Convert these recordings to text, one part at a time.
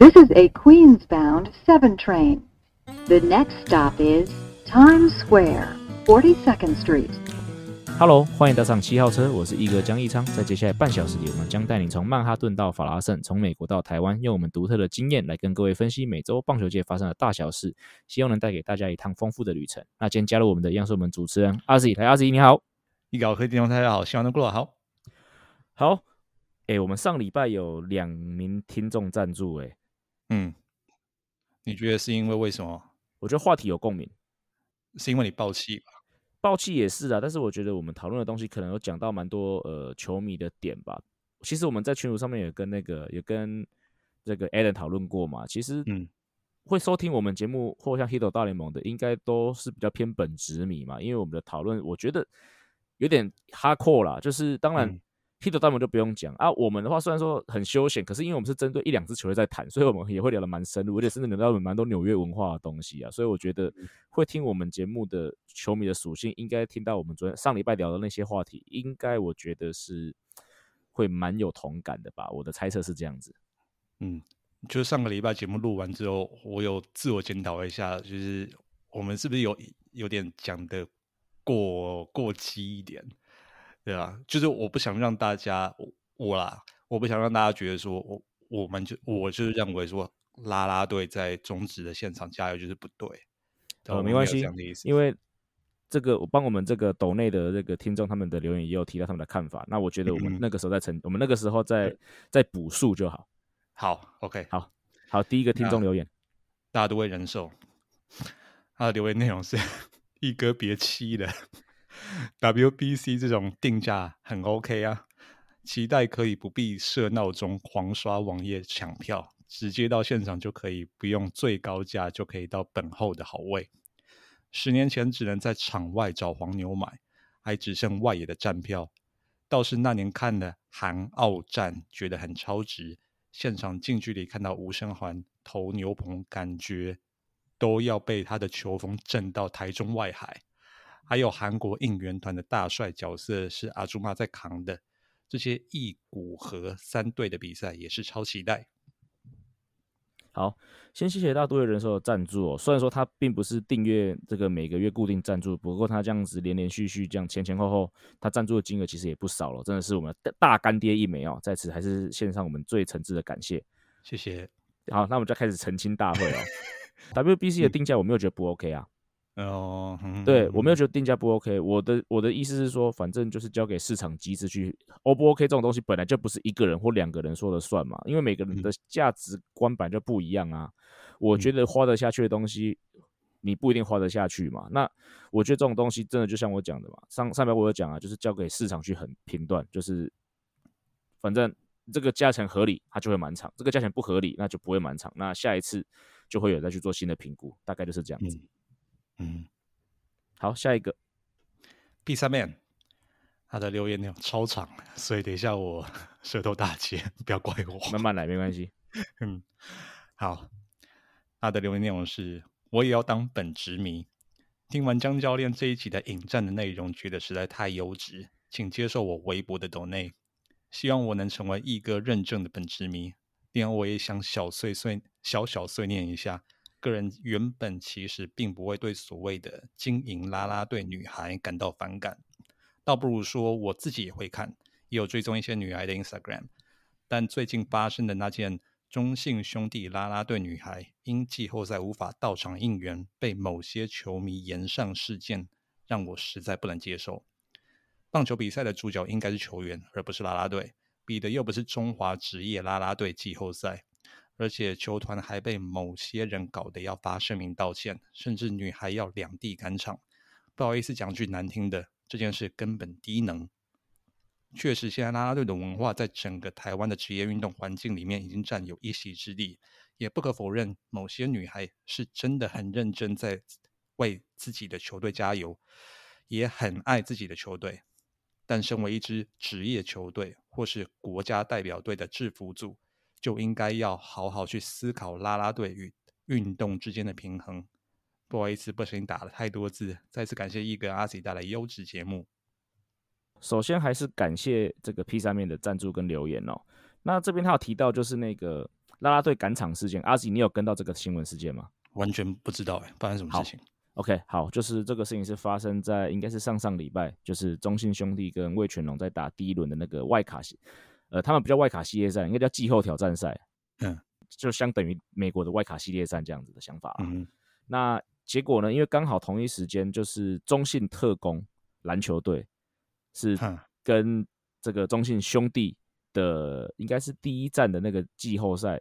This is a Queens-bound 7 train. The next stop is Times Square, 42nd Street. Hello，欢迎搭上七号车，我是一哥江一昌。在接下来半小时里，我们将带你从曼哈顿到法拉盛，从美国到台湾，用我们独特的经验来跟各位分析每周棒球界发生的大小事，希望能带给大家一趟丰富的旅程。那今天加入我们的，一样是我们主持人阿 Z，来阿 Z，你好，奕哥和听众大家好，希望能过得好。好，哎，我们上礼拜有两名听众赞助，哎。嗯，你觉得是因为为什么？我觉得话题有共鸣，是因为你爆气吧？爆气也是啊，但是我觉得我们讨论的东西可能有讲到蛮多呃球迷的点吧。其实我们在群组上面也跟那个也跟这个 Alan 讨论过嘛。其实嗯，会收听我们节目或像 Hito 大联盟的，应该都是比较偏本职迷嘛。因为我们的讨论，我觉得有点 hardcore 啦，就是当然。嗯 Hit 大就不用讲啊，我们的话虽然说很休闲，可是因为我们是针对一两支球队在谈，所以我们也会聊得蛮深入，而且甚至聊到蛮多纽约文化的东西啊。所以我觉得会听我们节目的球迷的属性，应该听到我们昨天上礼拜聊的那些话题，应该我觉得是会蛮有同感的吧。我的猜测是这样子。嗯，就是上个礼拜节目录完之后，我有自我检讨一下，就是我们是不是有有点讲的过过激一点？对啊，就是我不想让大家我，啦，我不想让大家觉得说我我们就我就是认为说啦啦队在中止的现场加油就是不对。哦，没关系，因为这个我帮我们这个斗内的这个听众他们的留言也有提到他们的看法，那我觉得我们那个时候在成，嗯、我们那个时候在在补数就好。好，OK，好，好，第一个听众留言，大家都会忍受。他的留言内容是：一哥别气了。WBC 这种定价很 OK 啊，期待可以不必设闹钟、狂刷网页抢票，直接到现场就可以，不用最高价就可以到本后的好位。十年前只能在场外找黄牛买，还只剩外野的站票。倒是那年看了韩澳战，觉得很超值，现场近距离看到吴生环投牛棚，感觉都要被他的球风震到台中外海。还有韩国应援团的大帅角色是阿朱妈在扛的，这些一股和三队的比赛也是超期待。好，先谢谢大都会人寿的赞助哦。虽然说他并不是订阅这个每个月固定赞助，不过他这样子连连续续这样前前后后，他赞助的金额其实也不少了，真的是我们的大干爹一枚哦。在此还是献上我们最诚挚的感谢，谢谢。好，那我们就开始澄清大会哦。WBC 的定价我没有觉得不 OK 啊。哦，嗯、对，我没有觉得定价不 OK，我的我的意思是说，反正就是交给市场机制去，O 不 OK 这种东西本来就不是一个人或两个人说了算嘛，因为每个人的价值观本来就不一样啊。我觉得花得下去的东西，你不一定花得下去嘛。那我觉得这种东西真的就像我讲的嘛，上上面我有讲啊，就是交给市场去很评断，就是反正这个价钱合理，它就会满场；这个价钱不合理，那就不会满场。那下一次就会有再去做新的评估，大概就是这样子。嗯嗯，好，下一个，Pizza Man，他的留言内容超长，所以等一下我舌头打结，不要怪我，慢慢来，没关系。嗯，好，他的留言内容是：我也要当本职迷。听完江教练这一集的引战的内容，觉得实在太优质，请接受我微博的抖内，希望我能成为一哥认证的本职迷。另外，我也想小碎碎小小碎念一下。个人原本其实并不会对所谓的经营拉拉队女孩感到反感，倒不如说我自己也会看，也有追踪一些女孩的 Instagram。但最近发生的那件中性兄弟拉拉队女孩因季后赛无法到场应援，被某些球迷延上事件，让我实在不能接受。棒球比赛的主角应该是球员，而不是拉拉队，比的又不是中华职业拉拉队季后赛。而且球团还被某些人搞得要发声明道歉，甚至女孩要两地赶场。不好意思讲句难听的，这件事根本低能。确实，现在啦啦队的文化在整个台湾的职业运动环境里面已经占有一席之地。也不可否认，某些女孩是真的很认真在为自己的球队加油，也很爱自己的球队。但身为一支职业球队或是国家代表队的制服组，就应该要好好去思考拉拉队与运动之间的平衡。不好意思，不小心打了太多字。再次感谢一哥阿 Z 带来优质节目。首先还是感谢这个 P 上面的赞助跟留言哦。那这边他有提到，就是那个拉拉队赶场事件，阿吉，你有跟到这个新闻事件吗？完全不知道哎，发生什么事情？OK，好，就是这个事情是发生在应该是上上礼拜，就是中信兄弟跟魏全龙在打第一轮的那个外卡系，呃，他们不叫外卡系列赛，应该叫季后挑战赛，嗯，就相等于美国的外卡系列赛这样子的想法啊。嗯，那结果呢？因为刚好同一时间就是中信特工篮球队是跟这个中信兄弟的应该是第一站的那个季后赛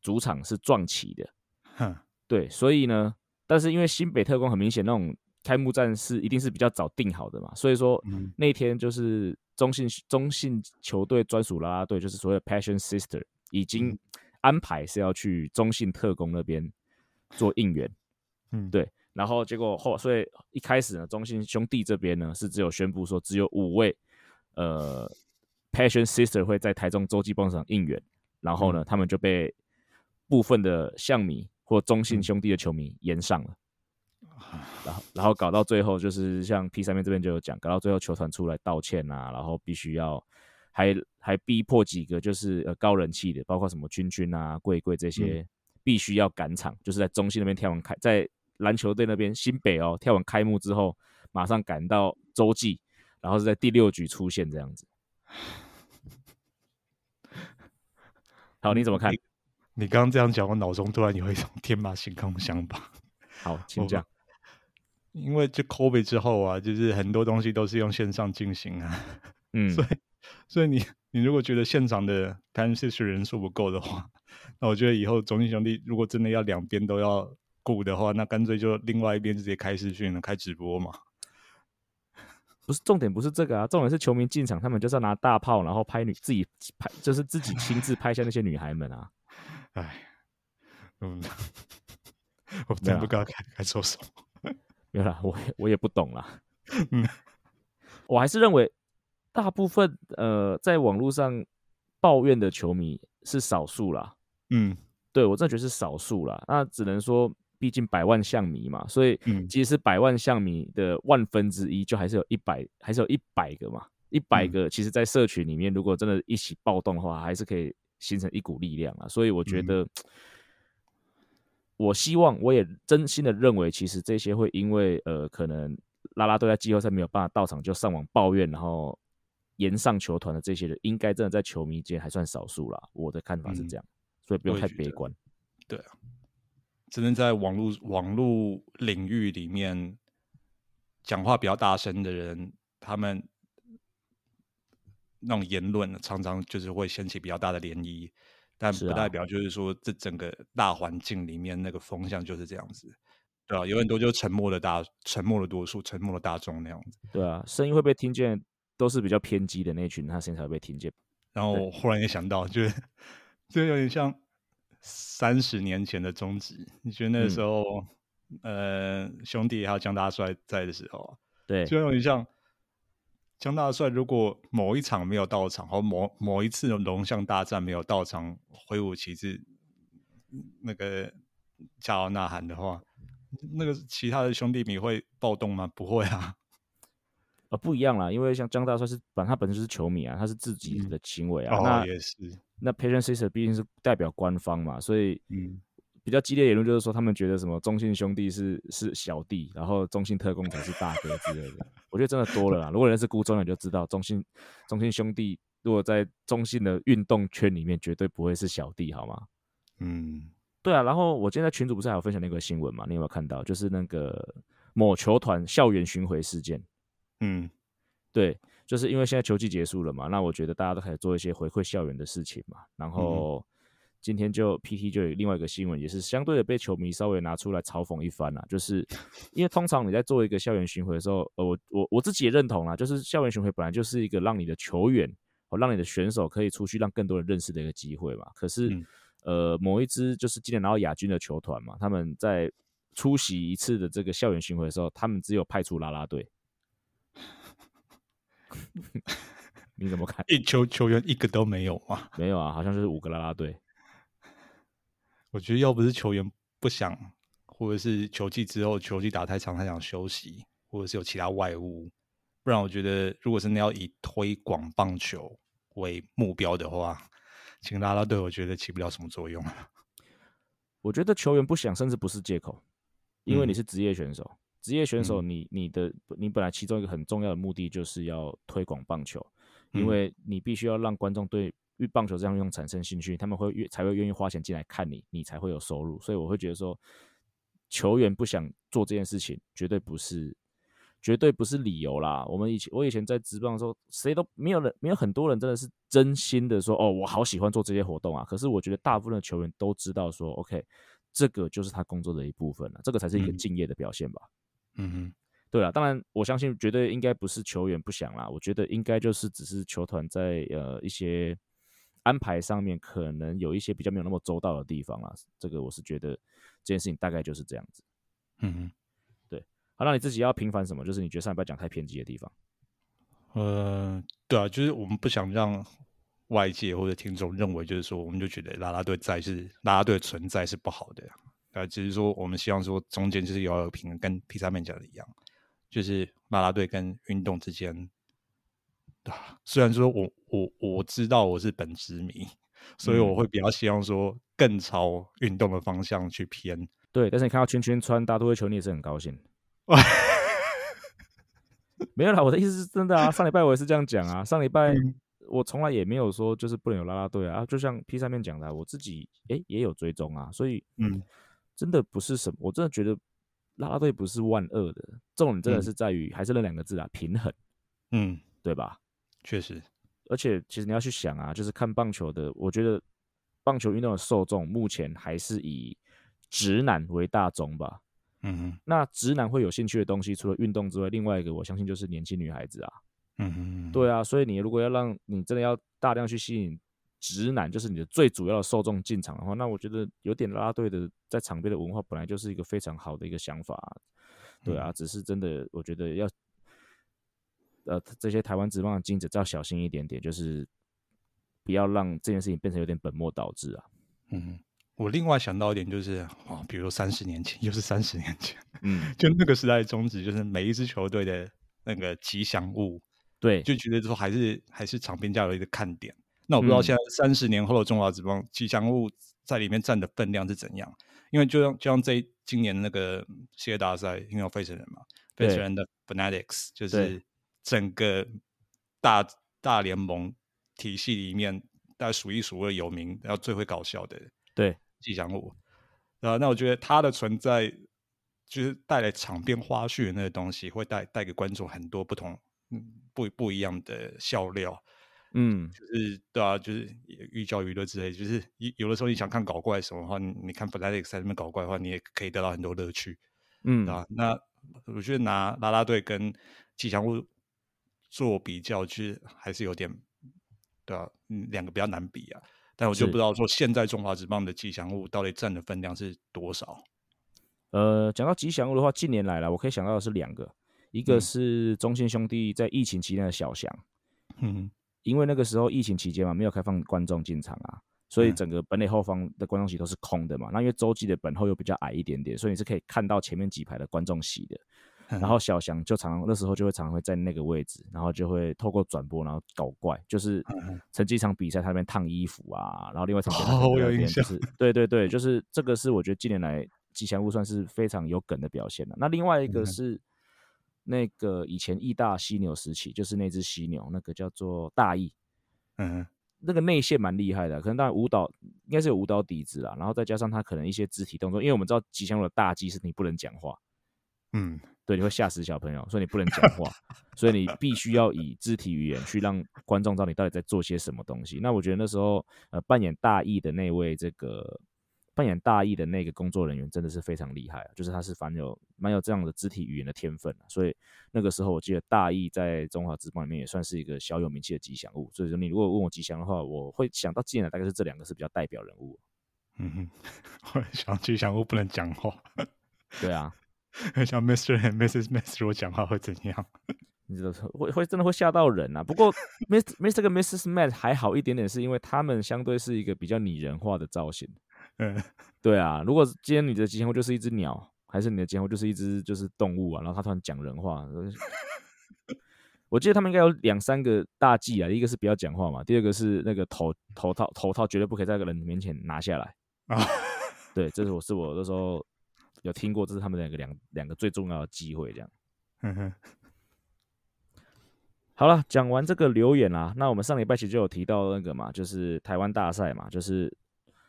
主场是撞齐的，哼，对，所以呢，但是因为新北特工很明显那种开幕战是一定是比较早定好的嘛，所以说那天就是中信中信球队专属啦啦队，就是所谓的 Passion Sister 已经安排是要去中信特工那边做应援，嗯，对，然后结果后所以一开始呢，中信兄弟这边呢是只有宣布说只有五位呃。Passion Sister 会在台中洲际棒球场应援，然后呢，嗯、他们就被部分的象迷或中信兄弟的球迷延上了，嗯、然后然后搞到最后就是像 P 三面这边就有讲，搞到最后球团出来道歉啊，然后必须要还还逼迫几个就是呃高人气的，包括什么君君啊、贵贵这些，必须要赶场，嗯、就是在中心那边跳完开，在篮球队那边新北哦跳完开幕之后，马上赶到洲际，然后是在第六局出现这样子。好，你怎么看？你刚刚这样讲，我脑中突然有一种天马行空想法。好，请讲。因为这 COVID 之后啊，就是很多东西都是用线上进行啊。嗯，所以，所以你你如果觉得现场的 Passion Sisters 人数不够的话，那我觉得以后中信兄弟如果真的要两边都要顾的话，那干脆就另外一边直接开视讯了，开直播嘛。不是重点，不是这个啊，重点是球迷进场，他们就是要拿大炮，然后拍女自己拍，就是自己亲自拍下那些女孩们啊。哎，嗯 我真不知道该该说什么。没有啦，我我也不懂啦。嗯，我还是认为大部分呃，在网络上抱怨的球迷是少数啦。嗯，对，我真的觉得是少数啦。那只能说。毕竟百万象迷嘛，所以即使百万象迷的万分之一，就还是有一百，还是有一百个嘛。一百个，其实，在社群里面，如果真的一起暴动的话，还是可以形成一股力量啊。所以我觉得，我希望，我也真心的认为，其实这些会因为呃，可能拉拉队在季后赛没有办法到场，就上网抱怨，然后延上球团的这些人，应该真的在球迷间还算少数啦。我的看法是这样，所以不用太悲观。对啊。只能在网络网络领域里面讲话比较大声的人，他们那种言论常常就是会掀起比较大的涟漪，但不代表就是说这整个大环境里面那个风向就是这样子，对啊，有很多就沉默的大沉默的多数，沉默的大众那样子。对啊，声音会被听见，都是比较偏激的那群，他声音才会被听见。然后我忽然也想到，就是就有点像。三十年前的中职，你觉得那个时候，嗯、呃，兄弟还有江大帅在的时候，对，就有点像江大帅。如果某一场没有到场，或某某一次的龙象大战没有到场，挥舞旗帜，那个加油呐喊的话，那个其他的兄弟你会暴动吗？不会啊。啊，不一样啦，因为像江大帅是，本他本身就是球迷啊，他是自己的行为啊，嗯、那哦也是。那 Passion Sisters 毕竟是代表官方嘛，所以比较激烈的言论就是说，他们觉得什么中信兄弟是是小弟，然后中信特工才是大哥之类的。我觉得真的多了啦。如果人是孤中你就知道，中信中信兄弟如果在中信的运动圈里面，绝对不会是小弟，好吗？嗯，对啊。然后我今天在群主不是还有分享那个新闻嘛？你有没有看到？就是那个某球团校园巡回事件。嗯，对。就是因为现在球季结束了嘛，那我觉得大家都开始做一些回馈校园的事情嘛。然后今天就 PT 就有另外一个新闻，也是相对的被球迷稍微拿出来嘲讽一番啦。就是 因为通常你在做一个校园巡回的时候，呃，我我我自己也认同啦，就是校园巡回本来就是一个让你的球员哦让你的选手可以出去让更多人认识的一个机会嘛。可是，呃，某一支就是今年拿到亚军的球团嘛，他们在出席一次的这个校园巡回的时候，他们只有派出啦啦队。你怎么看？一球球员一个都没有吗？没有啊，好像就是五个啦啦队。我觉得要不是球员不想，或者是球季之后球季打太长，他想休息，或者是有其他外物，不然我觉得，如果真的要以推广棒球为目标的话，请拉拉队，我觉得起不了什么作用。我觉得球员不想，甚至不是借口，因为你是职业选手。嗯、职业选手你，你你的你本来其中一个很重要的目的就是要推广棒球，因为你必须要让观众对棒球这项运动产生兴趣，他们会愿才会愿意花钱进来看你，你才会有收入。所以我会觉得说，球员不想做这件事情，绝对不是。绝对不是理由啦！我们以前，我以前在职棒的时候，谁都没有人，没有很多人真的是真心的说，哦，我好喜欢做这些活动啊。可是我觉得大部分的球员都知道说，OK，这个就是他工作的一部分了，这个才是一个敬业的表现吧。嗯哼，对啊，当然我相信绝对应该不是球员不想啦，我觉得应该就是只是球团在呃一些安排上面可能有一些比较没有那么周到的地方啊。这个我是觉得这件事情大概就是这样子。嗯对。好，那你自己要平反什么？就是你觉得上礼拜讲太偏激的地方。呃，对啊，就是我们不想让外界或者听众认为，就是说，我们就觉得啦啦队在是啦啦队存在是不好的。啊，只是说我们希望说中间就是要有平衡，跟披萨面讲的一样，就是啦啦队跟运动之间。啊，虽然说我我我知道我是本职迷，所以我会比较希望说更朝运动的方向去偏。嗯。对，但是你看到圈圈穿大都会球，你也是很高兴。没有啦，我的意思是真的啊。上礼拜我也是这样讲啊。上礼拜我从来也没有说就是不能有啦啦队啊。就像 P 上面讲的，我自己诶也有追踪啊。所以嗯，真的不是什么，我真的觉得啦啦队不是万恶的。重点真的是在于还是那两个字啊，平衡。嗯，对吧？确实。而且其实你要去想啊，就是看棒球的，我觉得棒球运动的受众目前还是以直男为大宗吧。嗯哼，那直男会有兴趣的东西，除了运动之外，另外一个我相信就是年轻女孩子啊。嗯哼，对啊，所以你如果要让你真的要大量去吸引直男，就是你的最主要的受众进场的话，那我觉得有点啦啦队的在场边的文化本来就是一个非常好的一个想法啊。对啊，只是真的我觉得要，呃，这些台湾职棒的经营者要小心一点点，就是不要让这件事情变成有点本末倒置啊。嗯。我另外想到一点就是，哦，比如说三十年前，又是三十年前，嗯，就那个时代的宗旨，就是每一支球队的那个吉祥物，对，就觉得说还是还是场边加油一个看点。那我不知道现在三十年后的中华职棒吉祥物在里面占的分量是怎样？因为就像就像这今年那个世界大赛，因为有费城人嘛，费城人的 Fanatics 就是整个大大联盟体系里面大概数一数二有名，然后最会搞笑的，对。吉祥物，啊，那我觉得他的存在就是带来场边花絮的那个东西，会带带给观众很多不同、嗯、不不一样的笑料，嗯，就是对啊，就是寓教于乐之类，就是有的时候你想看搞怪什么的话，你看 Fanatics 在那边搞怪的话，你也可以得到很多乐趣，嗯。啊，那我觉得拿啦啦队跟吉祥物做比较，其实还是有点，对啊，嗯，两个比较难比啊。但我就不知道说现在中华职棒的吉祥物到底占的分量是多少。呃，讲到吉祥物的话，近年来了，我可以想到的是两个，一个是中信兄弟在疫情期间的小翔，嗯，因为那个时候疫情期间嘛，没有开放观众进场啊，所以整个本垒后方的观众席都是空的嘛。那因为洲际的本后又比较矮一点点，所以你是可以看到前面几排的观众席的。然后小翔就常那时候就会常常会在那个位置，然后就会透过转播，然后搞怪，就是成绩场比赛他那边烫衣服啊，然后另外一场比赛那边就是对对对，就是这个是我觉得近年来吉祥物算是非常有梗的表现了。那另外一个是那个以前义大犀牛时期，就是那只犀牛，那个叫做大义，嗯，那个内线蛮厉害的，可能当然舞蹈应该是有舞蹈底子啦，然后再加上他可能一些肢体动作，因为我们知道吉祥物的大忌是你不能讲话，嗯。对，你会吓死小朋友，所以你不能讲话，所以你必须要以肢体语言去让观众知道你到底在做些什么东西。那我觉得那时候，呃，扮演大义的那位这个扮演大义的那个工作人员真的是非常厉害，就是他是蛮有蛮有这样的肢体语言的天分。啊所以那个时候，我记得大义在中华职棒里面也算是一个小有名气的吉祥物。所以说，你如果问我吉祥的话，我会想到近年来大概是这两个是比较代表人物。嗯哼，我想吉祥物不能讲话。对啊。像 Mr. and Mrs. Matt 我讲话会怎样？你知道会会真的会吓到人啊。不过 Mr. Mr. 跟 Mrs. Matt 还好一点点，是因为他们相对是一个比较拟人化的造型。嗯，对啊。如果今天你的吉祥物就是一只鸟，还是你的吉祥物就是一只就是动物啊，然后他突然讲人话，我记得他们应该有两三个大忌啊，一个是不要讲话嘛，第二个是那个头头套头套绝对不可以在个人面前拿下来啊。对，这是我是我那时候有听过，这是他们两个两两个最重要的机会，这样。嗯哼。好了，讲完这个留言啦，那我们上礼拜其实就有提到那个嘛，就是台湾大赛嘛，就是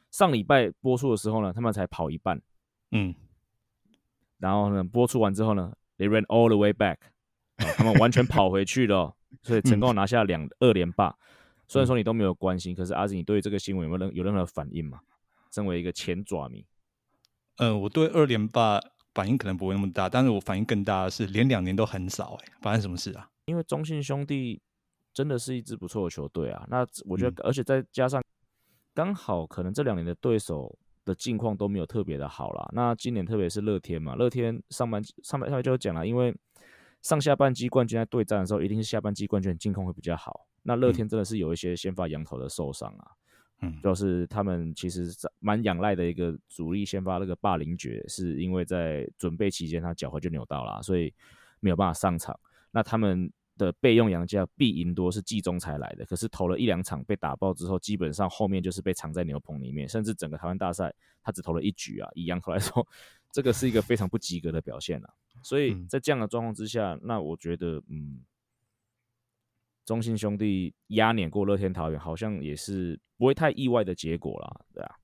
上礼拜播出的时候呢，他们才跑一半，嗯，然后呢，播出完之后呢，they ran all the way back，他们完全跑回去了，所以成功拿下两二连霸。虽然说你都没有关心，可是阿子，你对这个新闻有没有任有任何反应嘛？身为一个前爪迷，呃，我对二连霸反应可能不会那么大，但是我反应更大的是连两年都很少，哎，发生什么事啊？因为中信兄弟真的是一支不错的球队啊，那我觉得，而且再加上刚好可能这两年的对手的境况都没有特别的好啦。那今年特别是乐天嘛，乐天上半上半上半就讲了，因为上下半季冠军在对战的时候，一定是下半季冠军的境况会比较好。那乐天真的是有一些先发羊头的受伤啊，嗯，就是他们其实蛮仰赖的一个主力先发那个霸凌爵，是因为在准备期间他脚踝就扭到了，所以没有办法上场。那他们的备用洋将毕赢多是季中才来的，可是投了一两场被打爆之后，基本上后面就是被藏在牛棚里面，甚至整个台湾大赛他只投了一局啊。以洋头来说，这个是一个非常不及格的表现啊。所以在这样的状况之下，那我觉得，嗯，中信兄弟压碾过乐天桃园，好像也是不会太意外的结果啦，对啊。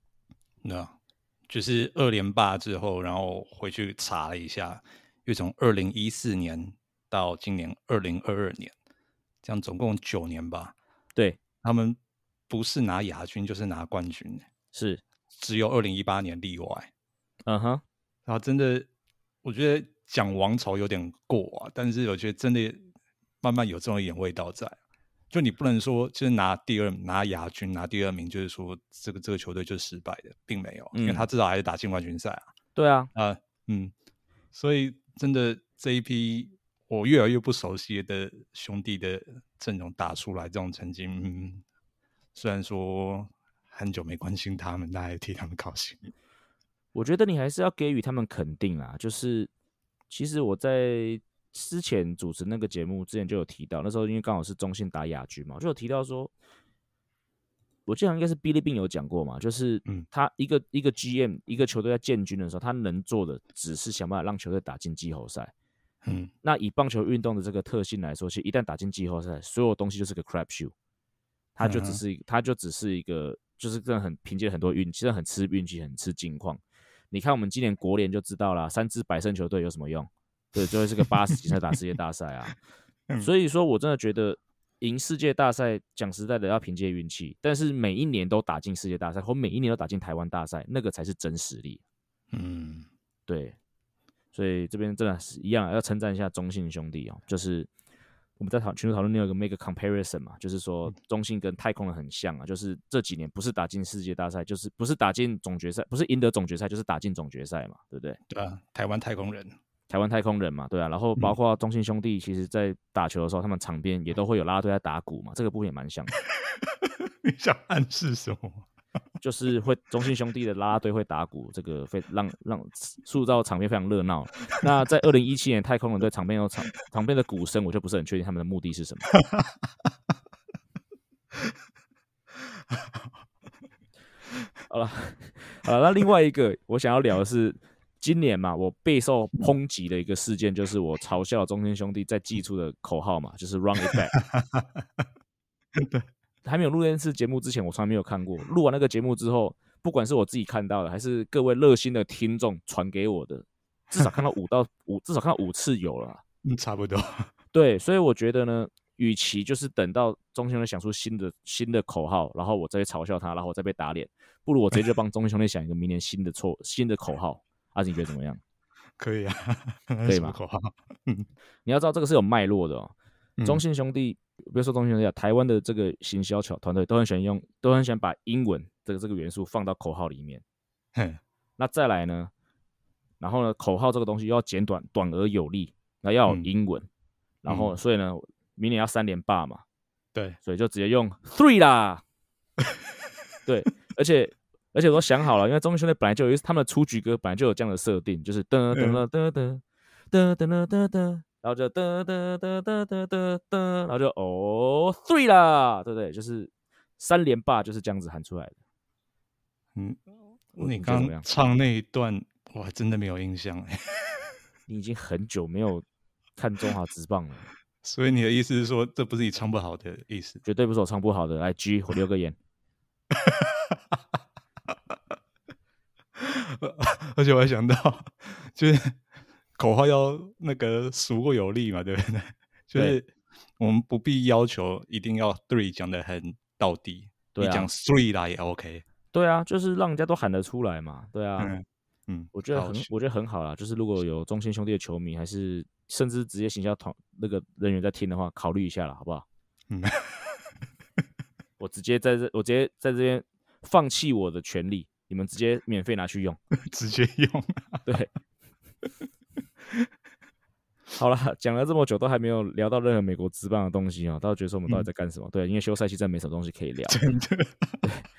那就是二连霸之后，然后回去查了一下，又从二零一四年。到今年二零二二年，这样总共九年吧。对，他们不是拿亚军就是拿冠军，是只有二零一八年例外。嗯哼，然后真的，我觉得讲王朝有点过啊，但是我觉得真的慢慢有这种演味道在。就你不能说就是拿第二拿亚军拿第二名，就是说这个这个球队就是失败的，并没有，嗯、因为他至少还是打进冠军赛啊。对啊，啊，嗯，所以真的这一批。我越来越不熟悉的兄弟的阵容打出来这种成绩，嗯，虽然说很久没关心他们，但还替他们高兴。我觉得你还是要给予他们肯定啊！就是其实我在之前主持那个节目之前就有提到，那时候因为刚好是中信打亚军嘛，就有提到说，我记得应该是哔哩哔有讲过嘛，就是他一个、嗯、一个 GM 一个球队在建军的时候，他能做的只是想办法让球队打进季后赛。嗯，那以棒球运动的这个特性来说，其实一旦打进季后赛，所有东西就是个 crap show，它就只是一，它就只是一个，就是真的很凭借很多运气，真的很吃运气，很吃境况。你看我们今年国联就知道了，三支百胜球队有什么用？对，就会是个八十级才打世界大赛啊。所以说我真的觉得赢世界大赛，讲实在的要凭借运气，但是每一年都打进世界大赛，或每一年都打进台湾大赛，那个才是真实力。嗯，对。所以这边真的是一样，要称赞一下中信兄弟哦。就是我们在讨群组讨论，你有个 make a comparison 嘛，就是说中信跟太空人很像啊。就是这几年不是打进世界大赛，就是不是打进总决赛，不是赢得总决赛，就是打进总决赛嘛，对不对？对啊，台湾太空人，台湾太空人嘛，对啊。然后包括中信兄弟，其实在打球的时候，他们场边也都会有啦啦队在打鼓嘛，这个部分也蛮像的。你想暗示什么？就是会中信兄弟的啦啦队会打鼓，这个非让让塑造场面非常热闹。那在二零一七年太空人队场边有场场边的鼓声，我就不是很确定他们的目的是什么。好了好了，那另外一个我想要聊的是，今年嘛，我备受抨击的一个事件，就是我嘲笑中天兄弟在祭出的口号嘛，就是 Run it back。对。还没有录那次节目之前，我从来没有看过。录完那个节目之后，不管是我自己看到的，还是各位热心的听众传给我的，至少看到五到五，至少看到五次有了。嗯，差不多。对，所以我觉得呢，与其就是等到中信兄弟想出新的新的口号，然后我再去嘲笑他，然后我再被打脸，不如我直接就帮中信兄弟想一个明年新的错新的口号。阿、啊、你觉得怎么样？可以啊，可以吗？你要知道这个是有脉络的哦。中信兄弟。比如说中信兄弟，台湾的这个行销巧团队都很喜欢用，都很喜欢把英文这个这个元素放到口号里面。哼，那再来呢？然后呢？口号这个东西要简短，短而有力，那要有英文。嗯、然后，所以呢，明年要三连霸嘛。对，所以就直接用 three 啦。对，而且而且我都想好了因为中国兄弟本来就有他们出局歌本来就有这样的设定就是得得得得得得得得得然后就得得得得得得得然后就哦对啦对不对？就是三连霸就是这样子喊出来嗯你刚唱那一段我还真的没有印象。哎你已经很久没有看中华职棒了。所以你的意思是说这不是你唱不好的意思？绝对不是我唱不好的来，G，我留个言。而且我还想到，就是口号要那个俗过有力嘛，对不对？就是我们不必要求一定要 three 讲的很到底，对啊，你讲 three 啦也 OK。对啊，就是让人家都喊得出来嘛，对啊，嗯，嗯我觉得很，我觉得很好啦。就是如果有中信兄弟的球迷，还是甚至直接行销团那个人员在听的话，考虑一下了，好不好？嗯，我直接在这，我直接在这边放弃我的权利，你们直接免费拿去用，直接用，对。好了，讲了这么久，都还没有聊到任何美国职棒的东西啊！大家觉得说我们到底在干什么？嗯、对，因为休赛期真的没什么东西可以聊。真的，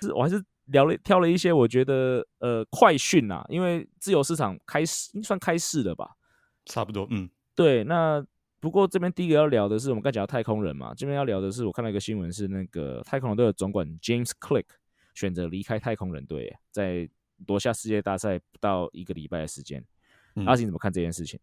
是我还是聊了挑了一些我觉得呃快讯啊，因为自由市场开始算开市了吧？差不多，嗯，对。那不过这边第一个要聊的是我们刚讲到太空人嘛，这边要聊的是我看到一个新闻是那个太空人队的总管 James Click 选择离开太空人队，在夺下世界大赛不到一个礼拜的时间。阿信怎么看这件事情？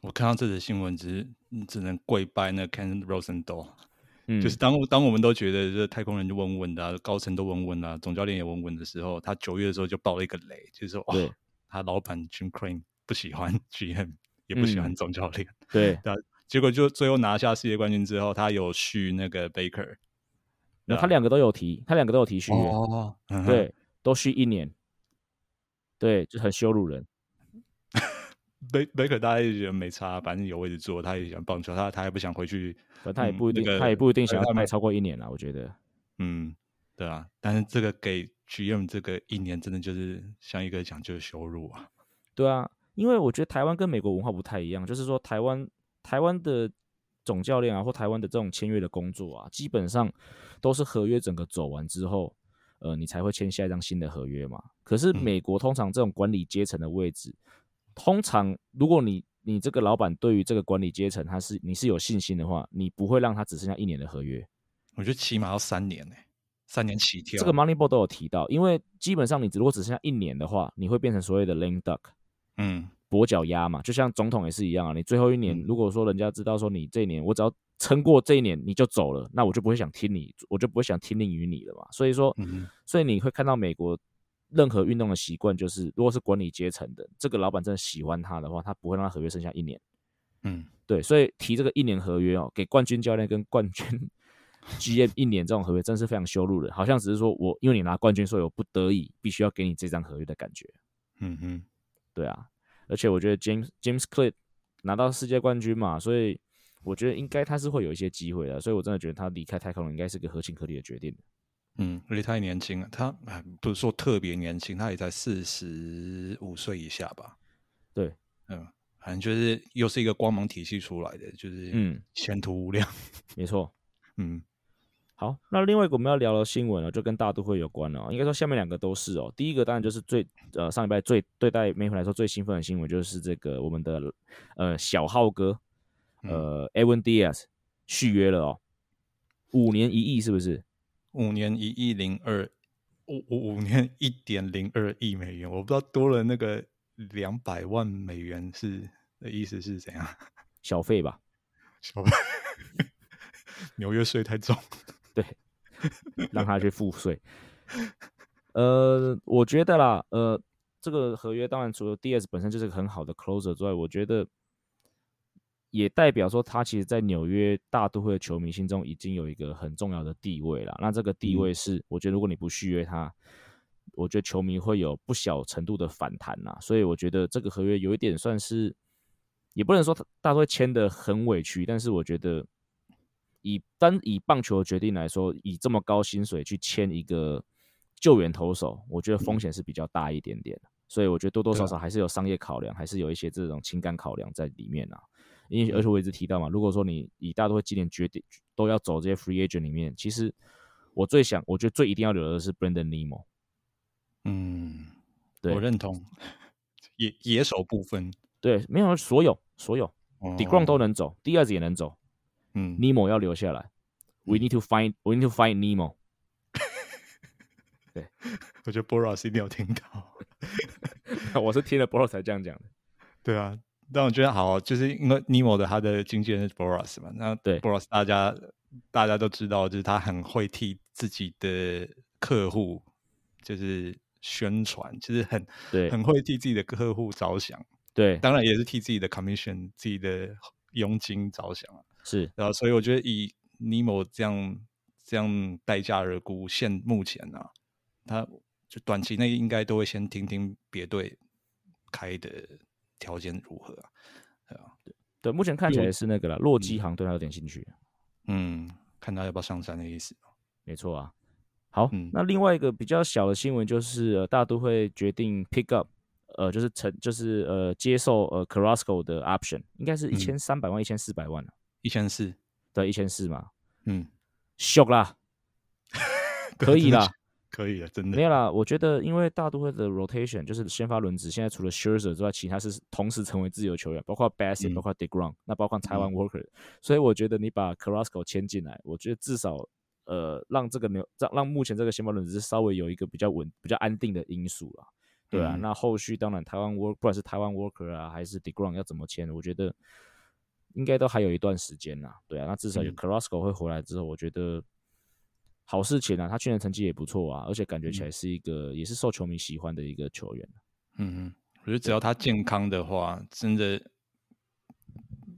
我看到这则新闻，只是只能跪拜那 Ken Rosenthal，嗯，就是当当我们都觉得这太空人就稳稳的、啊，高层都稳稳的，总教练也稳稳的时候，他九月的时候就爆了一个雷，就是说，哇，他老板 Jim Crane 不喜欢 GM，也不喜欢总教练，嗯、对，结果就最后拿下世界冠军之后，他有续那个 Baker，那他两个都有提，他两个都有提续约，哦，对，都续一年，对，就很羞辱人。贝贝克大家也觉得没差，反正有位置坐，他也喜欢棒球，他他也不想回去，他也不一定，嗯那个、他也不一定想要卖超过一年了，我觉得，嗯，对啊，但是这个给 GM 这个一年，真的就是像一个讲究的羞辱啊，对啊，因为我觉得台湾跟美国文化不太一样，就是说台湾台湾的总教练啊，或台湾的这种签约的工作啊，基本上都是合约整个走完之后，呃，你才会签下一张新的合约嘛，可是美国通常这种管理阶层的位置。嗯通常，如果你你这个老板对于这个管理阶层，他是你是有信心的话，你不会让他只剩下一年的合约。我觉得起码要三年呢，三年起跳。这个 Moneyball 都有提到，因为基本上你如果只剩下一年的话，你会变成所谓的 lame duck，嗯，跛脚鸭嘛。就像总统也是一样啊，你最后一年，如果说人家知道说你这一年我只要撑过这一年你就走了，那我就不会想听你，我就不会想听令于你了嘛。所以说，嗯，所以你会看到美国。任何运动的习惯就是，如果是管理阶层的这个老板真的喜欢他的话，他不会让他合约剩下一年。嗯，对，所以提这个一年合约哦，给冠军教练跟冠军 GM 一年这种合约，真是非常羞辱的，好像只是说我因为你拿冠军，所以我不得已必须要给你这张合约的感觉。嗯嗯，对啊，而且我觉得 James James Click 拿到世界冠军嘛，所以我觉得应该他是会有一些机会的，所以我真的觉得他离开太空人应该是个合情合理的决定。嗯，而且他也年轻了，他不是说特别年轻，他也才四十五岁以下吧？对，嗯，反正就是又是一个光芒体系出来的，就是嗯，前途无量，没错，嗯，好，那另外一个我们要聊的新闻呢，就跟大都会有关了，应该说下面两个都是哦。第一个当然就是最呃上礼拜最对待美粉来说最兴奋的新闻，就是这个我们的呃小浩哥呃 Edwin Diaz 续约了哦，五年一亿是不是？五年一亿零二，五五五年一点零二亿美元，我不知道多了那个两百万美元是的意思是怎样？小费吧，小费，纽约税太重，对，让他去付税。呃，我觉得啦，呃，这个合约当然除了 Diaz 本身就是个很好的 closer 之外，我觉得。也代表说，他其实，在纽约大都会的球迷心中已经有一个很重要的地位了。那这个地位是，我觉得如果你不续约他，我觉得球迷会有不小程度的反弹呐。所以我觉得这个合约有一点算是，也不能说他大都会签的很委屈，但是我觉得以单以棒球的决定来说，以这么高薪水去签一个救援投手，我觉得风险是比较大一点点。所以我觉得多多少少还是有商业考量，还是有一些这种情感考量在里面啊。因为而且我一直提到嘛，如果说你以大都会今年决定都要走这些 free agent 里面，其实我最想，我觉得最一定要留的是 Brandon Nimmo。嗯，对，我认同。野野手部分，对，没有所有所有，，deGrom 都能走，第二子也能走，嗯，Nemo 要留下来，We need to find，We need to find Nemo。对，我觉得 Boras 一定有听到，我是听了 Boros 才这样讲的。对啊，但我觉得好，就是因为 Nemo 的他的经纪人是 Boras 嘛，那对 Boras 大家大家都知道，就是他很会替自己的客户就是宣传，就是很对，很会替自己的客户着想。对，当然也是替自己的 commission、自己的佣金着想啊。是，然后所以我觉得以 Nemo 这样这样代价而沽，现目前呢、啊，他就短期内应该都会先听听别队开的条件如何啊？对啊，对，对，目前看起来是那个了。洛基好像对他有点兴趣。嗯，看他要不要上山的意思。没错啊。好，嗯、那另外一个比较小的新闻就是，呃，大都会决定 pick up。呃，就是成，就是呃，接受呃，Carrasco 的 option，应该是一千三百万，一千四百万一千四，对，一千四嘛，嗯，秀啦，可以啦，可以了，真的。没有啦。我觉得，因为大都会的 rotation 就是先发轮值，现在除了 Scherzer 之外，其他是同时成为自由球员，包括 Bassitt，包括 deGrom，那包括台湾 Worker，、嗯、所以我觉得你把 Carrasco 签进来，我觉得至少呃，让这个牛让让目前这个先发轮值稍微有一个比较稳、比较安定的因素啦。对啊，那后续当然台湾 work 不管是台湾 worker 啊，还是 deGrom 要怎么签，我觉得应该都还有一段时间啦。对啊，那至少有 Carrasco 会回来之后，我觉得好事情啊。他去年成绩也不错啊，而且感觉起来是一个也是受球迷喜欢的一个球员。嗯嗯，我觉得只要他健康的话，真的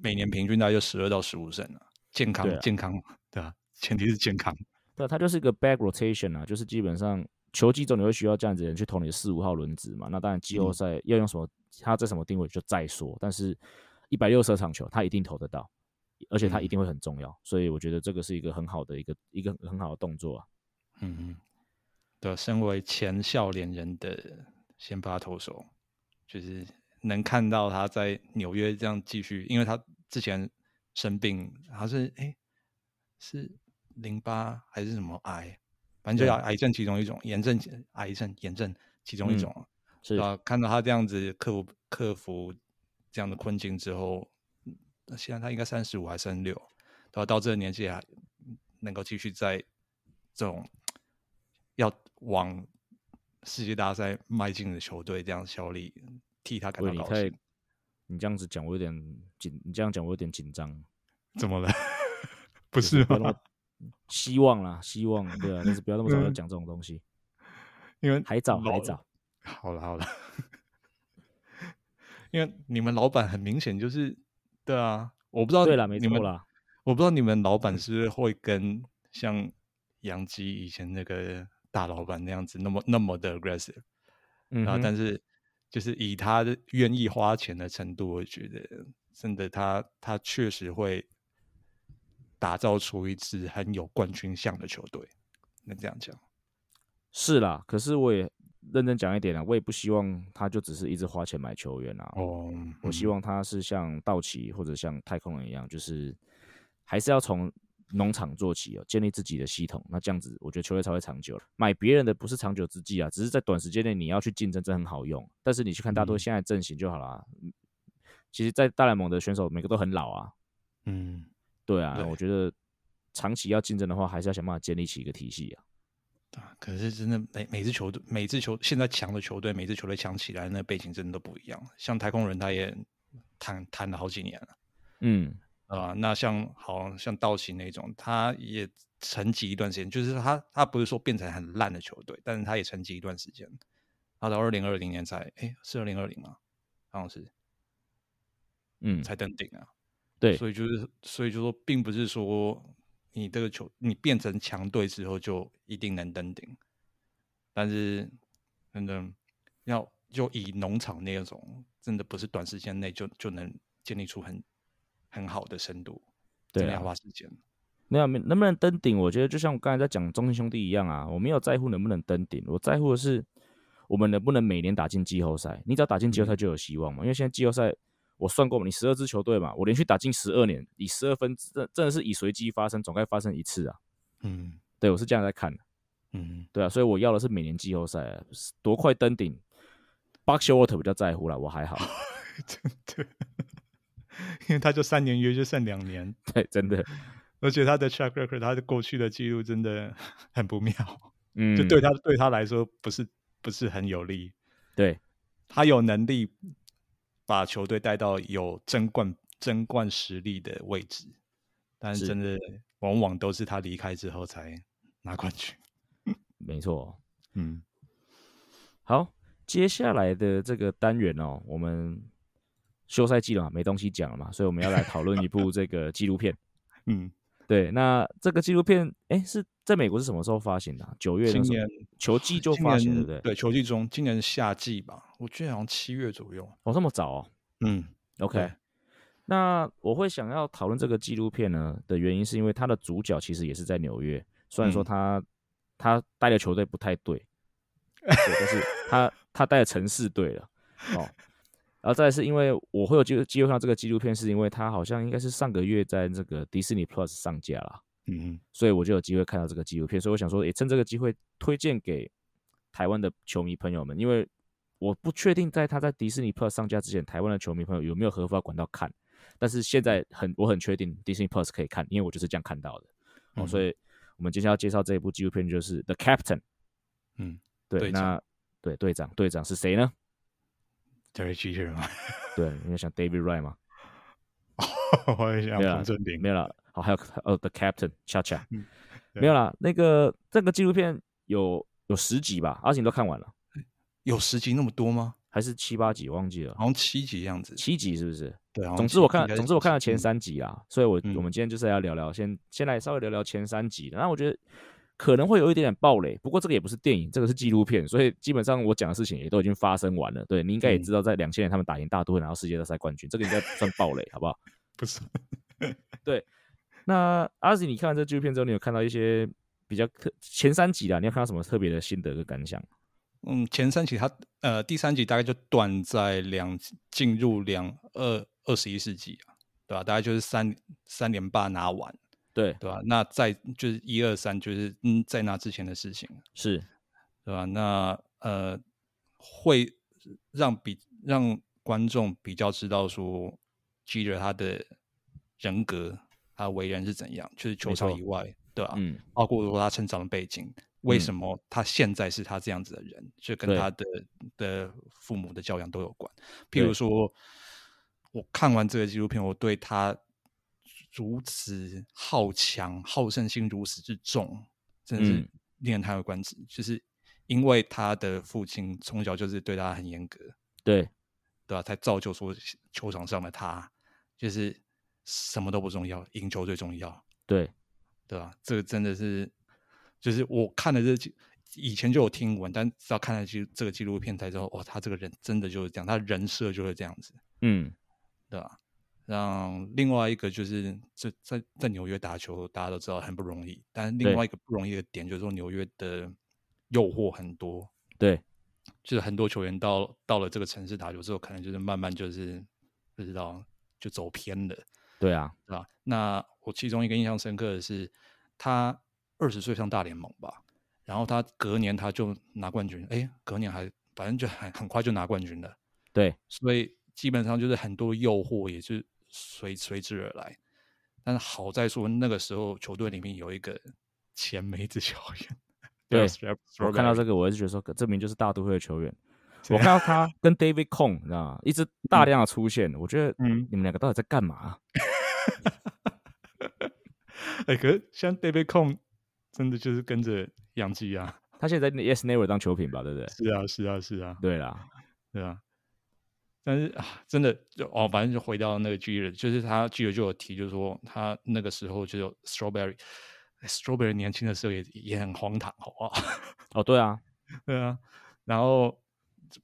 每年平均大概就十二到十五胜啊。健康，啊、健康，对啊，前提是健康。对，他就是一个 back rotation 啊，就是基本上。球季中你会需要这样子的人去投你的四五号轮子嘛？那当然季后赛要用什么，他在什么定位就再说。但是一百六十场球他一定投得到，而且他一定会很重要。所以我觉得这个是一个很好的一个一个很好的动作啊。嗯嗯，对，身为前笑脸人的先发投手，就是能看到他在纽约这样继续，因为他之前生病，他是哎、欸、是淋巴还是什么癌？反正就要癌症其中一种，炎症癌症炎症其中一种、嗯、是啊。看到他这样子克服克服这样的困境之后，那现在他应该三十五还是三十六，到到这个年纪还能够继续在这种要往世界大赛迈进的球队这样效力，替他感到高兴。你这样子讲，我有点紧。你这样讲，我有点紧张。怎么了？不是吗？希望啦，希望对啊，但是不要那么早就讲这种东西，因为还早还早。好了好了，因为你们老板很明显就是对啊，我不知道对了没错啦，我不知道你们老板是不是会跟像杨基以前那个大老板那样子那么那么的 aggressive，嗯，然后但是就是以他的愿意花钱的程度，我觉得真的他他确实会。打造出一支很有冠军相的球队，能这样讲？是啦，可是我也认真讲一点啊，我也不希望他就只是一直花钱买球员啊。哦，我希望他是像道奇或者像太空人一样，就是还是要从农场做起哦，建立自己的系统。那这样子，我觉得球队才会长久。买别人的不是长久之计啊，只是在短时间内你要去竞争，这很好用。但是你去看大多现在阵型就好了。嗯，其实，在大联盟的选手每个都很老啊。嗯。对啊，对，我觉得长期要竞争的话，还是要想办法建立起一个体系啊。啊，可是真的每每支球队，每支球现在强的球队，每支球队强起来，那背景真的都不一样。像太空人，他也谈谈了好几年了。嗯啊，那像好像道奇那种，他也沉寂一段时间，就是他他不是说变成很烂的球队，但是他也沉寂一段时间。他到二零二零年才，哎，是二零二零吗？好像是，嗯，才登顶啊。对，所以就是，所以就说，并不是说你这个球你变成强队之后就一定能登顶，但是真的要就以农场那种，真的不是短时间内就就能建立出很很好的深度，对，要花时间。那样能不能登顶？我觉得就像我刚才在讲中信兄弟一样啊，我没有在乎能不能登顶，我在乎的是我们能不能每年打进季后赛。你只要打进季后赛就有希望嘛，嗯、因为现在季后赛。我算过嘛，你十二支球队嘛，我连续打进十二年，以十二分，真真的是以随机发生，总该发生一次啊。嗯，对，我是这样在看的。嗯，对啊，所以我要的是每年季后赛，多快登顶。Buck Showalter 比较在乎啦，我还好。真的，因为他就三年约就剩两年，对，真的。而且他的 track record，他的过去的记录真的很不妙，嗯，就对他对他来说不是不是很有利。对，他有能力把球队带到有争冠争冠实力的位置，但是真的往往都是他离开之后才拿冠军。没错，嗯，好，接下来的这个单元哦，我们休赛季了嘛，没东西讲了嘛，所以我们要来讨论一部这个纪录片。嗯，对，那这个纪录片，哎，是在美国是什么时候发行的？九月，今年球季就发行，对不对？对，球季中，今年夏季吧，我记得好像七月左右。哦，这么早哦。嗯，OK。那我会想要讨论这个纪录片呢的原因，是因为它的主角其实也是在纽约，虽然说他。嗯他带的球队不太对，对，但是他他带的城市对了哦。然后再来是因为我会有机机会看到这个纪录片，是因为他好像应该是上个月在这个迪士尼 Plus 上架了，嗯，所以我就有机会看到这个纪录片。所以我想说，也趁这个机会推荐给台湾的球迷朋友们，因为我不确定在他在迪士尼 Plus 上架之前，台湾的球迷朋友有没有合法管道看。但是现在很我很确定迪士尼 Plus 可以看，因为我就是这样看到的哦，所以。我们接下来要介绍这一部纪录片，就是《The Captain》。嗯，对，那对队长，队长是谁呢？Derek Jeter 吗？对，你在想 David Wright 吗？我也想彭。没有了，好，还有哦，《The Captain》恰恰，嗯，没有了。那个这个纪录片有有十集吧？阿信都看完了？有十集那么多吗？还是七八集？忘记了，好像七集样子。七集是不是？对啊。总之我看，总之我看了前三集啊，嗯、所以我我们今天就是要聊聊，先先来稍微聊聊前三集。然后我觉得可能会有一点点暴雷，不过这个也不是电影，这个是纪录片，所以基本上我讲的事情也都已经发生完了。对，你应该也知道，在两千年他们打赢大都会，拿到世界大赛冠军，这个应该算暴雷，好不好？不是。对。那阿信，你看完这纪录片之后，你有看到一些比较特前三集啦，你有看到什么特别的心得跟感想？嗯，前三集它呃，第三集大概就断在两进入两二二十一世纪啊，对吧？大概就是三三连霸拿完，对对吧？那在就是一二三，就是嗯，在那之前的事情是，对吧？那呃，会让比让观众比较知道说，Jeter 他的人格，他为人是怎样，就是球场以外，对吧？嗯，包括说他成长的背景。为什么他现在是他这样子的人？嗯、就跟他的的父母的教养都有关。譬如说，我看完这个纪录片，我对他如此好强、好胜心如此之重，真的是令人叹为观止。嗯、就是因为他的父亲从小就是对他很严格，对对吧？才造就说球场上的他，就是什么都不重要，赢球最重要。对对吧？这个真的是。就是我看了这以前就有听闻，但直到看了这这个纪录片才知道，哇，他这个人真的就是这样，他人设就是这样子，嗯，对吧？让另外一个就是这在在纽约打球，大家都知道很不容易，但是另外一个不容易的点就是说纽约的诱惑很多，对，就是很多球员到到了这个城市打球之后，可能就是慢慢就是不知道就走偏了，对啊，对吧？那我其中一个印象深刻的是他。二十岁上大联盟吧，然后他隔年他就拿冠军，哎，隔年还反正就很很快就拿冠军了。对，所以基本上就是很多诱惑也是随随之而来。但是好在说那个时候球队里面有一个前梅子球员。对，我看到这个，我还是觉得说，这名就是大都会的球员。我看到他跟 David Cone，你知道吗？一直 大量的出现，嗯、我觉得，嗯，你们两个到底在干嘛？哎，可是像 David Cone。真的就是跟着杨基啊，他现在在 Yes Never 当球评吧，对不对？是啊，是啊，是啊，对啦，对啊。但是啊，真的就哦，反正就回到那个 Jeter，就是他 Jeter 就有提，就是说他那个时候就有 Strawberry，Strawberry 年轻的时候也也很荒唐，好不好？哦，对啊，对啊。然后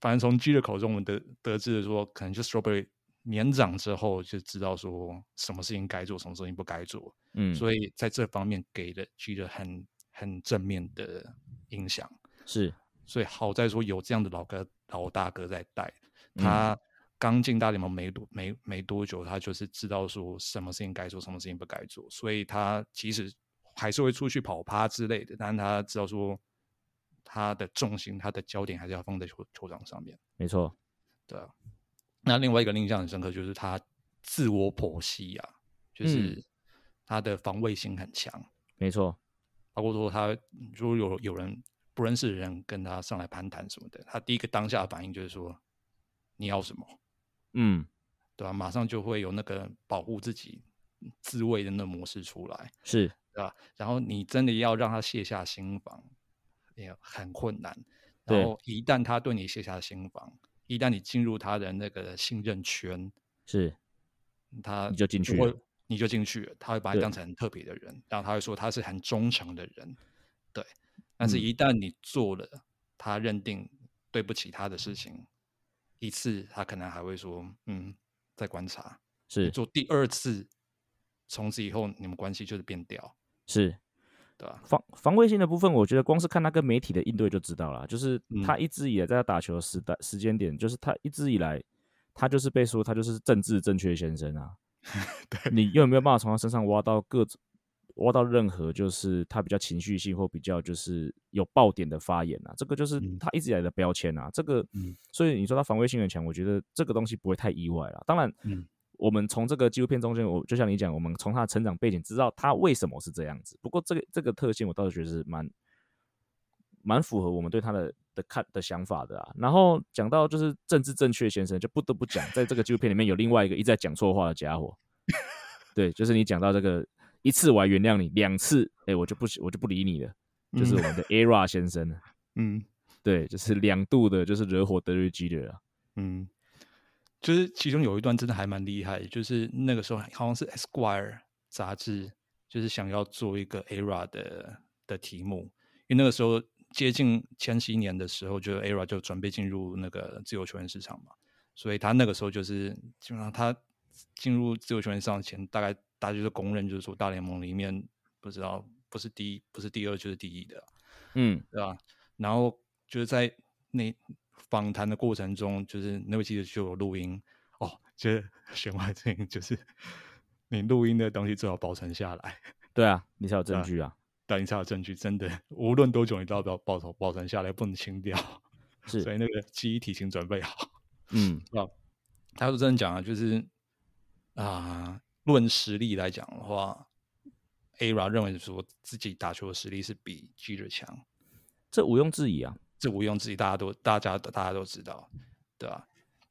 反正从 Jeter 口中，我们得得知的说，可能就 Strawberry。年长之后就知道说什么事情该做，什么事情不该做。嗯，所以在这方面给了 Jeter 很很正面的影响。是，所以好在说有这样的老哥老大哥在带。他刚进大联盟没多没没多久，他就是知道说什么事情该做，什么事情不该做。所以他其实还是会出去跑趴之类的，但他知道说他的重心、他的焦点还是要放在球球场上面。没错，对啊。那另外一个印象很深刻，就是他自我剖析啊，就是他的防卫心很强。没错，包括说他如果有有人不认识的人跟他上来攀谈什么的，他第一个当下的反应就是说你要什么？嗯，对吧？马上就会有那个保护自己、自卫的那模式出来，是，对吧？然后你真的要让他卸下心防，也很困难。然后一旦他对你卸下心防，一旦你进入他的那个信任圈，是，他你就进去了，你就进去了，他会把你当成很特别的人，然后他会说他是很忠诚的人，对。但是，一旦你做了他认定对不起他的事情，嗯、一次，他可能还会说，嗯，再观察。是做第二次，从此以后你们关系就是变调。是。对啊，防防卫性的部分，我觉得光是看他跟媒体的应对就知道了。就是他一直以来在他打球的时代时间点，就是他一直以来，他就是被说他就是政治正确先生啊。对，你又有没有办法从他身上挖到各种挖到任何就是他比较情绪性或比较就是有爆点的发言啊？这个就是他一直以来的标签啊。这个，所以你说他防卫性很强，我觉得这个东西不会太意外了。当然，嗯。我们从这个纪录片中间，我就像你讲，我们从他的成长背景知道他为什么是这样子。不过这个这个特性，我倒是觉得是蛮蛮符合我们对他的的看的想法的啊。然后讲到就是政治正确先生，就不得不讲，在这个纪录片里面有另外一个一直在讲错话的家伙。对，就是你讲到这个一次我还原谅你，两次哎我就不我就不理你了，就是我们的 ERA 先生。嗯，对，就是两度的，就是惹火德瑞基的了。嗯。就是其中有一段真的还蛮厉害，就是那个时候好像是 Esquire 杂志，就是想要做一个 ERA 的的题目，因为那个时候接近千禧年的时候，就 ERA 就准备进入那个自由球员市场嘛，所以他那个时候就是基本上他进入自由球员市场前，大概大家就是公认就是说大联盟里面不知道不是第一不是第二就是第一的，嗯，对吧？然后就是在那。访谈的过程中，就是那位记者就有录音哦，就是弦外之音，就是你录音的东西最好保存下来。对啊，你才有证据啊，对，你才有证据，真的，无论多久，你都要保保保保存下来，不能清掉。是，所以那个记忆体请准备好。嗯，啊，他说真的讲啊，就是啊，论实力来讲的话，Ara 认为说自己打球的实力是比 Jeter 强，这毋庸置疑啊。这毋庸置疑，大家都大家大家都知道，对吧？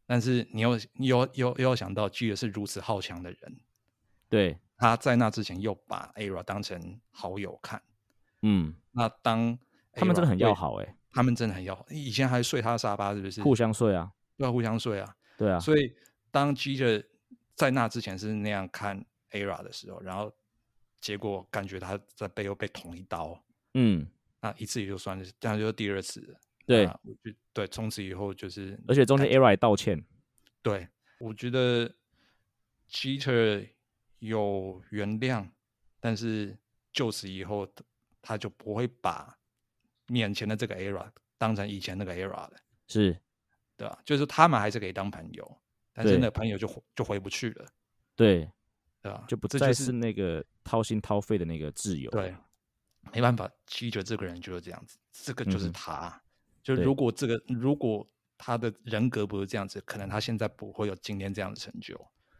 但是你又你又又又要想到，Jeter 是如此好强的人，对，他在那之前又把 Ara 当成好友看，嗯，那当他们真的很要好哎、欸，他们真的很要好，以前还睡他的沙发，是不是？互相睡啊，对啊，互相睡啊，对啊。所以当 Jeter 在那之前是那样看 ERA 的时候，然后结果感觉他在背后被捅一刀，嗯。那一次也就算是，这样就是第二次。对，我就对，从此以后就是，而且中间 ERA 也道歉。对，我觉得 Jeter 有原谅，但是就此以后，他就不会把面前的这个 ERA 当成以前那个 ERA 了。是，对吧？就是他们还是可以当朋友，但是那个朋友就就回不去了。对，对吧？就不再是那个掏心掏肺的那个挚友。对。没办法，Jeter 这个人就是这样子，这个就是他。嗯、就如果这个，如果他的人格不是这样子，可能他现在不会有今天这样的成就，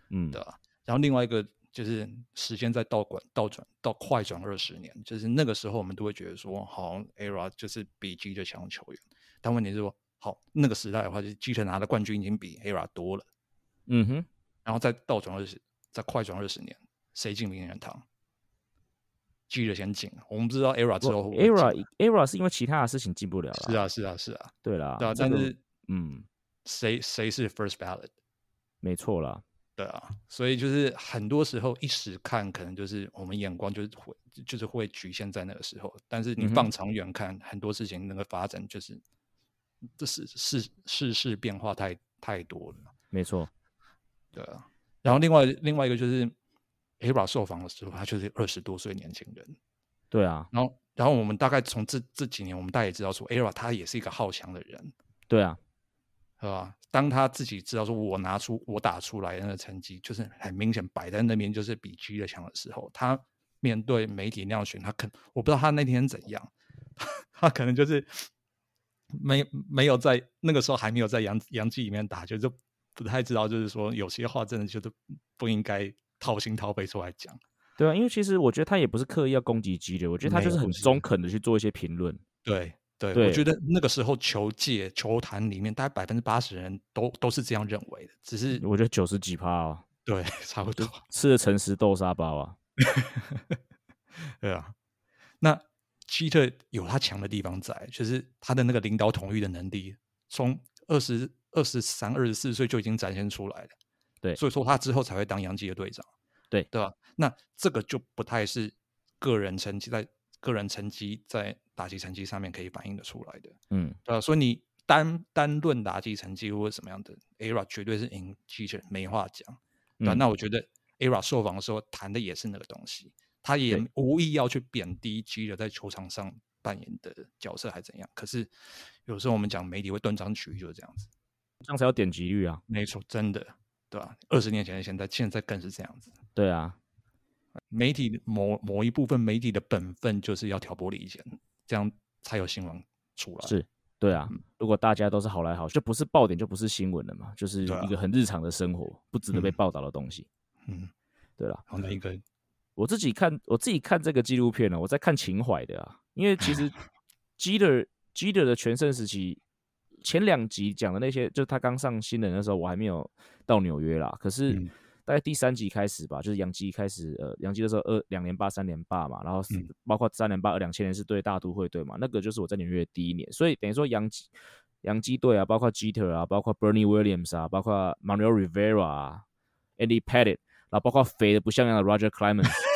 嗯，对吧？然后另外一个就是时间在倒转，倒转到快转二十年，就是那个时候我们都会觉得说，好像 ERA 就是比 Jeter 强球员。但问题是说，好，那个时代的话，就是 Jeter 拿的冠军已经比 ERA 多了，嗯哼。然后再倒转二十，再快转二十年，谁进名人堂？Jeter 先进，我们不知道 ERA 之后，ERA ERA 是因为其他的事情进不了了。是啊，是啊，是啊，对啦，对啊，但是，嗯，谁谁是 First Ballot？没错啦，对啊，所以就是很多时候一时看，可能就是我们眼光就是会就是会局限在那个时候，但是你放长远看，嗯、很多事情那个发展就是这是世世事变化太太多了。没错，对啊，然后另外另外一个就是。，Ara 受访的时候，他就是二十多岁年轻人。对啊，然后，然后我们大概从这这几年，我们大概也知道说，Ara 他也是一个好强的人。对啊，是吧？当他自己知道说，我拿出我打出来的那个成绩，就是很明显摆在那边，就是比 Jeter 强的时候，他面对媒体那样选，他可我不知道他那天怎样，他可能就是没没有在那个时候还没有在洋洋基里面打，就就不太知道，就是说有些话真的就是不应该掏心掏肺出来讲。对啊，因为其实我觉得他也不是刻意要攻击基的，我觉得他就是很中肯的去做一些评论。对对，对，我觉得那个时候球界球坛里面大概百分之八十人都都是这样认为的，只是我觉得九十几趴啊，对，差不多吃了诚实豆沙包啊。对啊，那基特有他强的地方在，就是他的那个领导统御的能力，从二十二十三、二十四岁就已经展现出来了。对，所以说他之后才会当洋基的队长。对，对吧？那这个就不太是个人成绩在个人成绩在打击成绩上面可以反映的出来的。嗯，对吧？所以你单单论打击成绩或者什么样的，ERA 绝对是赢基特，没话讲。对？嗯，那我觉得 ERA 受访的时候谈的也是那个东西。他也无意要去贬低基的在球场上扮演的角色还怎样，可是有时候我们讲媒体会断章取义，就是这样子，这样才有点击率啊。没错，真的，对吧？二十年前的现在，现在更是这样子。对啊，媒体某某一部分媒体的本分就是要挑拨离间，这样才有新闻出来。是，对啊。嗯、如果大家都是好来好去，就不是爆点，就不是新闻了嘛，就是一个很日常的生活，啊、不值得被报道的东西。嗯，对了，好，那一个。我自己看，我自己看这个纪录片呢，我在看情怀的啊，因为其实 Jeter Jeter 的全盛时期前两集讲的那些，就是他刚上新人的时候，我还没有到纽约啦。可是大概第三集开始吧，就是杨基开始，呃，杨基的时候二两年八三年霸嘛，然后包括三年八二两千年是对大都会队嘛，那个就是我在纽约的第一年，所以等于说杨基杨基队啊，包括 Jeter 啊，包括 Bernie Williams 啊，包括 Manuel Rivera 啊，Andy Pettitte，然后包括肥的不像样的 Roger Clemens。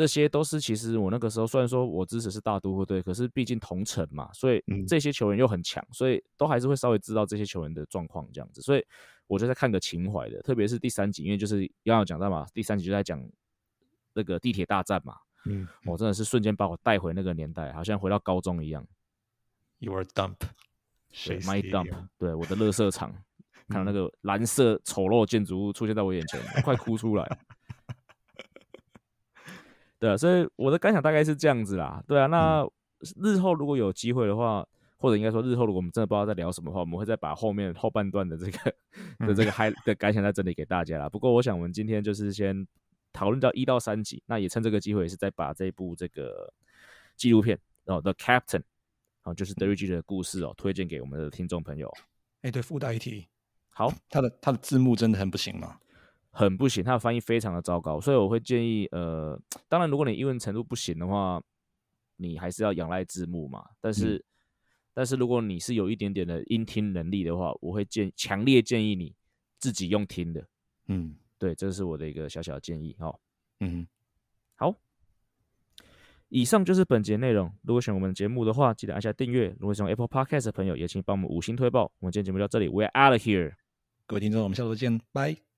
这些都是其实我那个时候虽然说我支持是大都会队，可是毕竟同城嘛，所以这些球员又很强，所以都还是会稍微知道这些球员的状况这样子。所以我就在看个情怀的，特别是第三集，因为就是刚刚讲到嘛，第三集就在讲那个地铁大战嘛，嗯，我真的是瞬间把我带回那个年代，好像回到高中一样。You are dump，谁？My dump，对，我的垃圾场，看到那个蓝色丑陋建筑物出现在我眼前，快哭出来。对啊，所以我的感想大概是这样子啦。对啊，那日后如果有机会的话，或者应该说日后如果我们真的不知道在聊什么的话，我们会再把后面后半段的这个 的这个嗨的感想在整理给大家啦。不过我想我们今天就是先讨论到一到三集，那也趁这个机会也是再把这部这个纪录片哦，The Captain，哦，就是德瑞基的故事哦，推荐给我们的听众朋友。哎，对，附带一提，好，他的他的字幕真的很不行吗？很不行，它的翻译非常的糟糕，所以我会建议，呃，当然如果你英文程度不行的话，你还是要仰赖字幕嘛。但是，嗯、但是如果你是有一点点的音听能力的话，我会建强烈建议你自己用听的。嗯，对，这是我的一个小小的建议哈。嗯，好，以上就是本节内容。如果喜欢我们节目的话，记得按下订阅。如果喜欢 Apple Podcast 的朋友，也请帮我们五星推爆。我们今天节目就到这里，We are out of here。各位听众，我们下周见，拜。